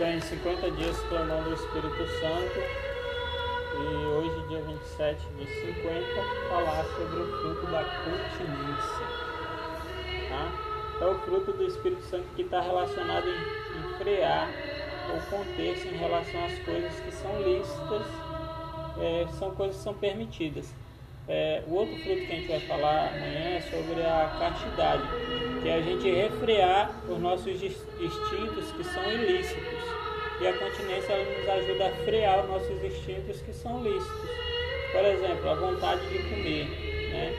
Bem, 50 dias clamando o Espírito Santo e hoje, dia 27 de 50, falar sobre o fruto da continência. Tá? É o fruto do Espírito Santo que está relacionado em, em frear ou conter-se em relação às coisas que são lícitas, é, são coisas que são permitidas. É, o outro fruto que a gente vai falar amanhã é sobre a castidade, que é a gente refrear os nossos instintos que são ilícitos. E a continência ela nos ajuda a frear os nossos instintos que são lícitos. Por exemplo, a vontade de comer. Né?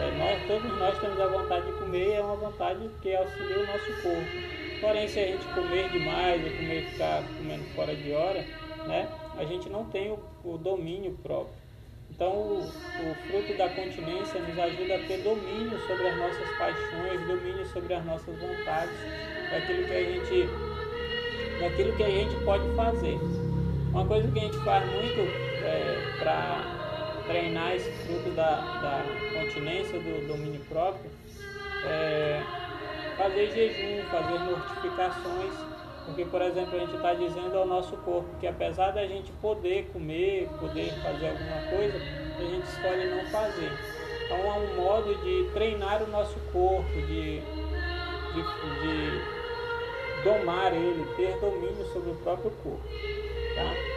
É, nós, todos nós temos a vontade de comer e é uma vontade que auxilia o nosso corpo. Porém, se a gente comer demais ou comer ficar comendo fora de hora, né, a gente não tem o, o domínio próprio. Então, o, o, fruto da continência nos ajuda a ter domínio sobre as nossas paixões, domínio sobre as nossas vontades, daquilo que a gente, daquilo que a gente pode fazer. Uma coisa que a gente faz muito é, para treinar esse fruto da, da continência, do domínio próprio, é fazer jejum, fazer mortificações porque, por exemplo, a gente está dizendo ao nosso corpo que apesar da gente poder comer, poder fazer alguma coisa, a gente escolhe não fazer. Então é um modo de treinar o nosso corpo, de, de, de domar ele, ter domínio sobre o próprio corpo. Tá?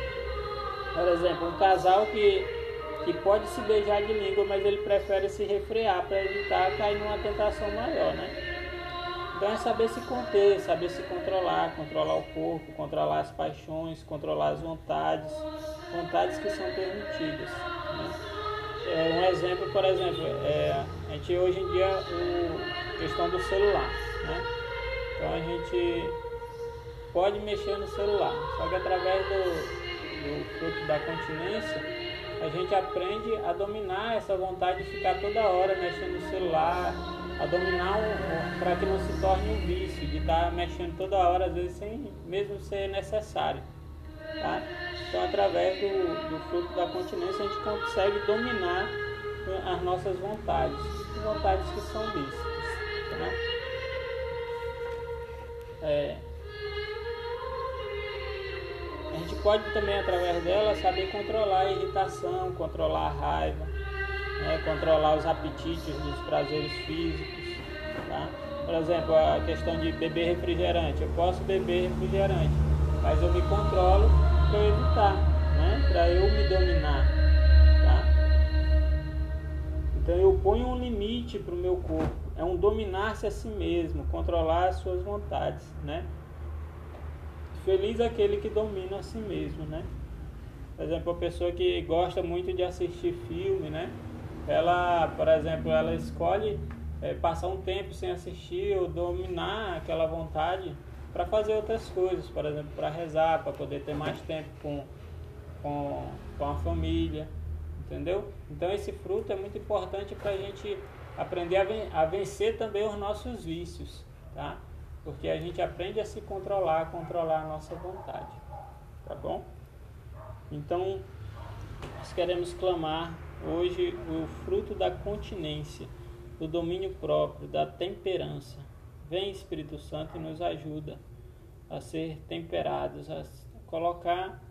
Por exemplo, um casal que, que pode se beijar de língua, mas ele prefere se refrear para evitar cair numa tentação maior, né? Então é saber se conter, saber se controlar, controlar o corpo, controlar as paixões, controlar as vontades, vontades que são permitidas. Né? É, um exemplo, por exemplo, é, a gente hoje em dia a questão do celular. Né? Então a gente pode mexer no celular, só que através do, do fruto da continência a gente aprende a dominar essa vontade de ficar toda hora mexendo no celular, a dominar para que não se torne um vício, de estar tá mexendo toda hora, às vezes sem mesmo ser necessário. Tá? Então, através do, do fruto da continência, a gente consegue dominar as nossas vontades, vontades que são lícitas. Tá? É, pode também, através dela, saber controlar a irritação, controlar a raiva, né, controlar os apetites dos prazeres físicos. Tá? Por exemplo, a questão de beber refrigerante. Eu posso beber refrigerante, mas eu me controlo para evitar, né? para eu me dominar. Tá? Então eu ponho um limite para o meu corpo. É um dominar-se a si mesmo, controlar as suas vontades. Né? Feliz aquele que domina a si mesmo. Né? Por exemplo, a pessoa que gosta muito de assistir filme, né? ela, por exemplo, ela escolhe é, passar um tempo sem assistir ou dominar aquela vontade para fazer outras coisas, por exemplo, para rezar, para poder ter mais tempo com, com, com a família, entendeu? Então esse fruto é muito importante para a gente aprender a, ven a vencer também os nossos vícios, tá? Porque a gente aprende a se controlar, a controlar a nossa vontade, tá bom? Então, nós queremos clamar hoje o fruto da continência, do domínio próprio, da temperança. Vem Espírito Santo e nos ajuda a ser temperados, a colocar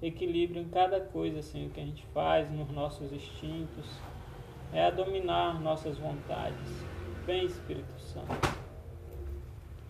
equilíbrio em cada coisa assim que a gente faz, nos nossos instintos, é a dominar nossas vontades. Vem Espírito Santo.